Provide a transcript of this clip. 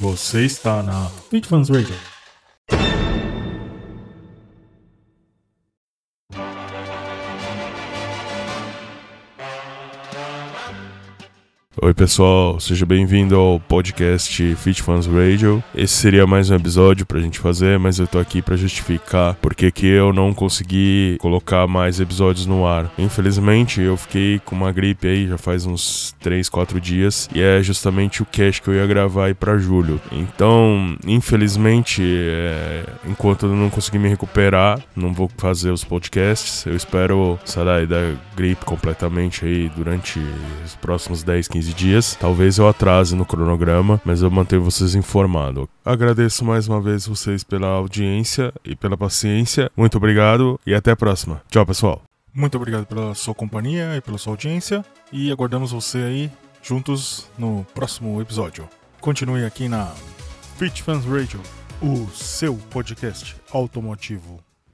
Você está na Fit Fans Radio. Oi pessoal, seja bem-vindo ao podcast Fit Fans Radio. Esse seria mais um episódio pra gente fazer, mas eu tô aqui pra justificar porque que eu não consegui colocar mais episódios no ar. Infelizmente, eu fiquei com uma gripe aí já faz uns 3, 4 dias e é justamente o cast que eu ia gravar aí pra julho. Então, infelizmente, é... enquanto eu não conseguir me recuperar, não vou fazer os podcasts. Eu espero sair da gripe completamente aí durante os próximos 10, 15 dias. Talvez eu atrase no cronograma, mas eu mantenho vocês informados. Agradeço mais uma vez vocês pela audiência e pela paciência. Muito obrigado e até a próxima. Tchau, pessoal. Muito obrigado pela sua companhia e pela sua audiência. E aguardamos você aí juntos no próximo episódio. Continue aqui na Fit Fans Radio, o seu podcast automotivo.